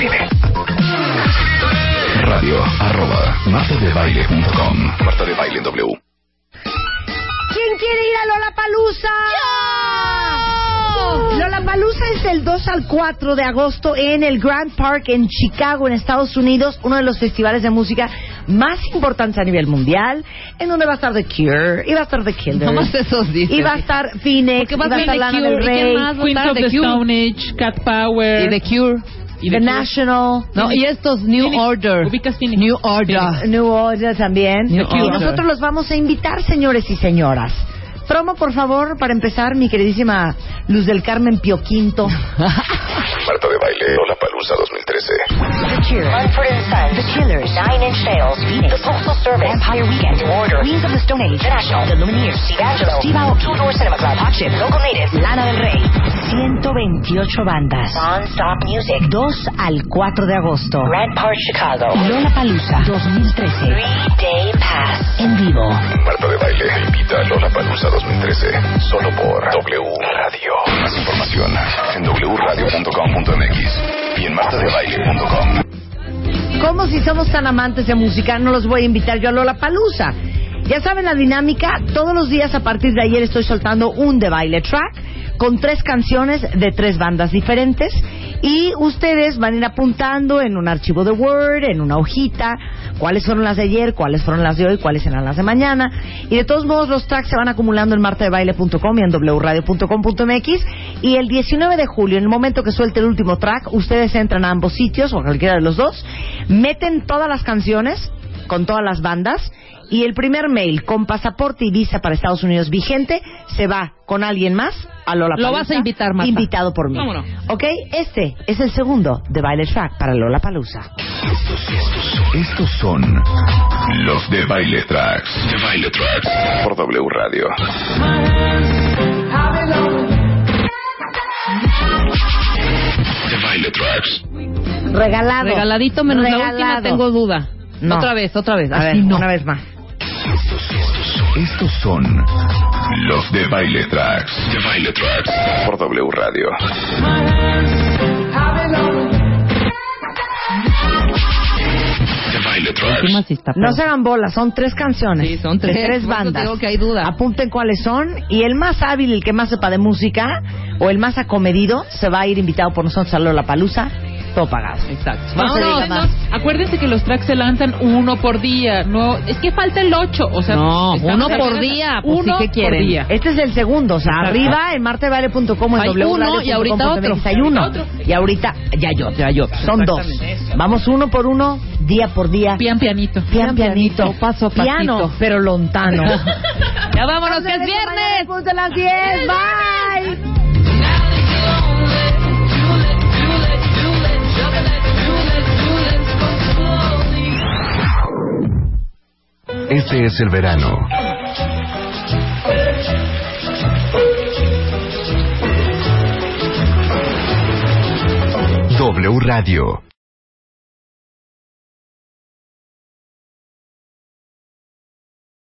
escribe. Radio arroba martadebaile.com Marta de Baile W. ¿Quién quiere ir a Lola Palusa? Uh. Lola Palusa es del 2 al 4 de agosto en el Grand Park en Chicago, en Estados Unidos, uno de los festivales de música más importantes a nivel mundial, en donde va a estar The Cure, y va a estar The Killers, más esos dicen? y va a estar Phoenix, va a y va a estar The Lana Cure, del Rey, Queens of the Stone Age, Cat Power, y The Cure, y The. National, No, y estos New Phoenix. Order. Ubicas Phoenix. New Order. New Order también. New y Order. nosotros los vamos a invitar, señores y señoras. Promo, por favor, para empezar, mi queridísima Luz del Carmen Pioquinto. Marta de Baile, Lola Palusa 2013. The Cure, Mumford and Sons, The Killers, Nine Inch Nails, Phoenix, The Postal Service, Vampire Weekend, New Order, Queens of the Stone Age, The National, The Lumineers, Steve Angelo, Steve Aoki, Two Door Cinema Club, Hot Chip, Local Natives, Lana del Rey. 128 bandas. Non-Stop Music, 2 al 4 de agosto. Grand Park, Chicago. Lola Palusa 2013. Three-day pass. En vivo. Marta de Baile invita a Lola Palusa 2013. Solo por W Radio. Más información en wradio.com.mx y en martadebaile.com. Como si somos tan amantes de música, no los voy a invitar yo a Lola Palusa. Ya saben la dinámica, todos los días a partir de ayer estoy soltando un de baile track con tres canciones de tres bandas diferentes y ustedes van a ir apuntando en un archivo de Word, en una hojita, cuáles fueron las de ayer, cuáles fueron las de hoy, cuáles serán las de mañana. Y de todos modos los tracks se van acumulando en martadebaile.com y en wradio.com.mx y el 19 de julio, en el momento que suelte el último track, ustedes entran a ambos sitios o a cualquiera de los dos, meten todas las canciones con todas las bandas y el primer mail con pasaporte y visa para Estados Unidos vigente se va con alguien más a Lola Lo vas a invitar, Marta. Invitado por mí. Vámonos. ¿Ok? Este es el segundo de Baile Track para Lola Palusa. Estos son los de Baile Tracks. De Baile Tracks. Por W Radio. De Baile Tracks. Regalado. Regaladito menos la última, Regalado. tengo duda. No. Otra vez, otra vez. A Así ver, no. una vez más. Estos son los de Baile Tracks. De Baile Tracks. Por W Radio. De Baile Tracks. No se hagan bolas, son tres canciones. Sí, son tres. De tres bandas. digo que hay duda. Apunten cuáles son y el más hábil, el que más sepa de música o el más acomedido se va a ir invitado por nosotros a Lola Palusa, todo pagado. Exacto. No. Acuérdense que los tracks se lanzan uno por día. No, es que falta el 8. O sea, No, uno por día, pues, uno sí, ¿qué quieren? por día. Este es el segundo, o sea, Exacto. arriba en martevale.com en W uno y ahorita otro. MX hay uno. Otro. Y ahorita ya otro. Ya otro. Son dos. Vamos uno por uno, día por día. Pian pianito. Pian pianito, paso a piano, pero lontano. Ya vámonos, que es viernes. Punto las 10, bye. Este es el verano. W Radio